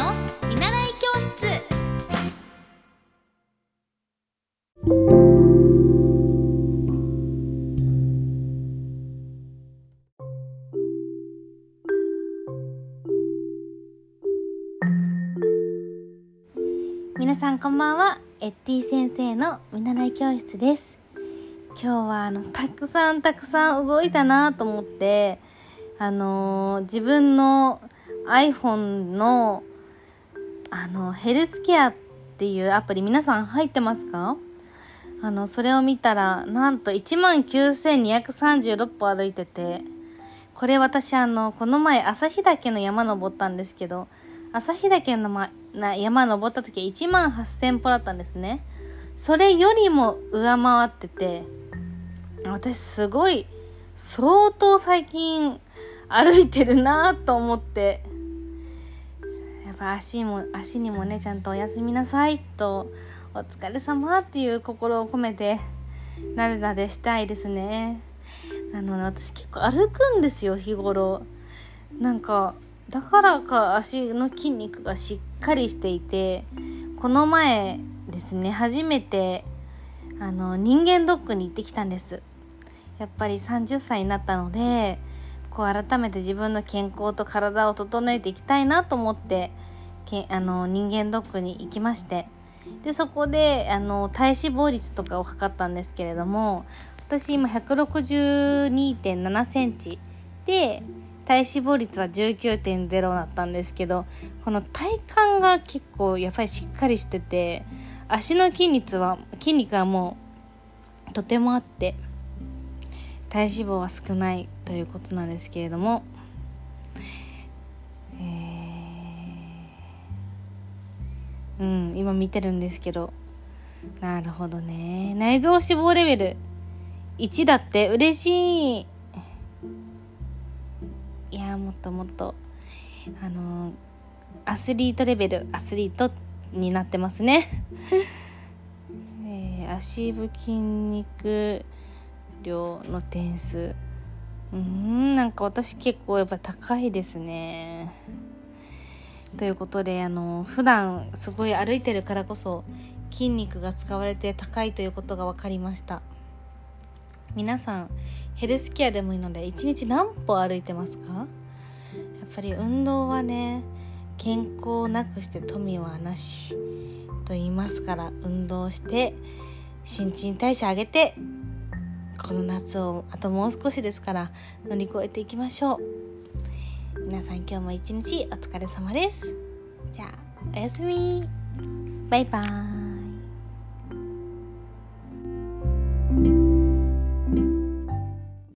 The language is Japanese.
の見習い教室。皆さんこんばんは。エッティ先生の見習い教室です。今日はあのたくさんたくさん動いたなと思ってあのー、自分の iPhone のあのヘルスケアっていうアプリ皆さん入ってますか？あのそれを見たらなんと1万9236歩歩いててこれ私あのこの前旭岳の山登ったんですけど旭岳の、ま、な山登った時1万8000歩だったんですね。それよりも上回ってて私すごい相当最近歩いてるなと思ってぱ足も足にもねちゃんとおやすみなさいとお疲れ様っていう心を込めてなでなでしたいですね。なので私結構歩くんですよ日頃。なんかだからか足の筋肉がしっかりしていてこの前ですね初めてあの人間ドックに行ってきたんです。やっぱり30歳になったのでこう改めて自分の健康と体を整えていきたいなと思ってけあの人間ドックに行きましてでそこであの体脂肪率とかを測ったんですけれども私今162.7センチで体脂肪率は19.0だったんですけどこの体幹が結構やっぱりしっかりしてて足の筋肉は筋肉はもうとてもあって体脂肪は少ないということなんですけれども、うん今見てるんですけど。なるほどね。内臓脂肪レベル。1だって。嬉しい。いやもっともっと。あのアスリートレベル。アスリートになってますね、えー、足部筋肉量の点数。うんなんか私結構やっぱ高いですね。ということであの普段すごい歩いてるからこそ筋肉が使われて高いということが分かりました。皆さんヘルスケアでもいいので1日何歩歩いてますか？やっぱり運動はね健康をなくして富はなしと言いますから運動して新陳代謝上げてこの夏をあともう少しですから乗り越えていきましょう。皆さん今日も一日お疲れ様ですじゃあおやすみバイバーイ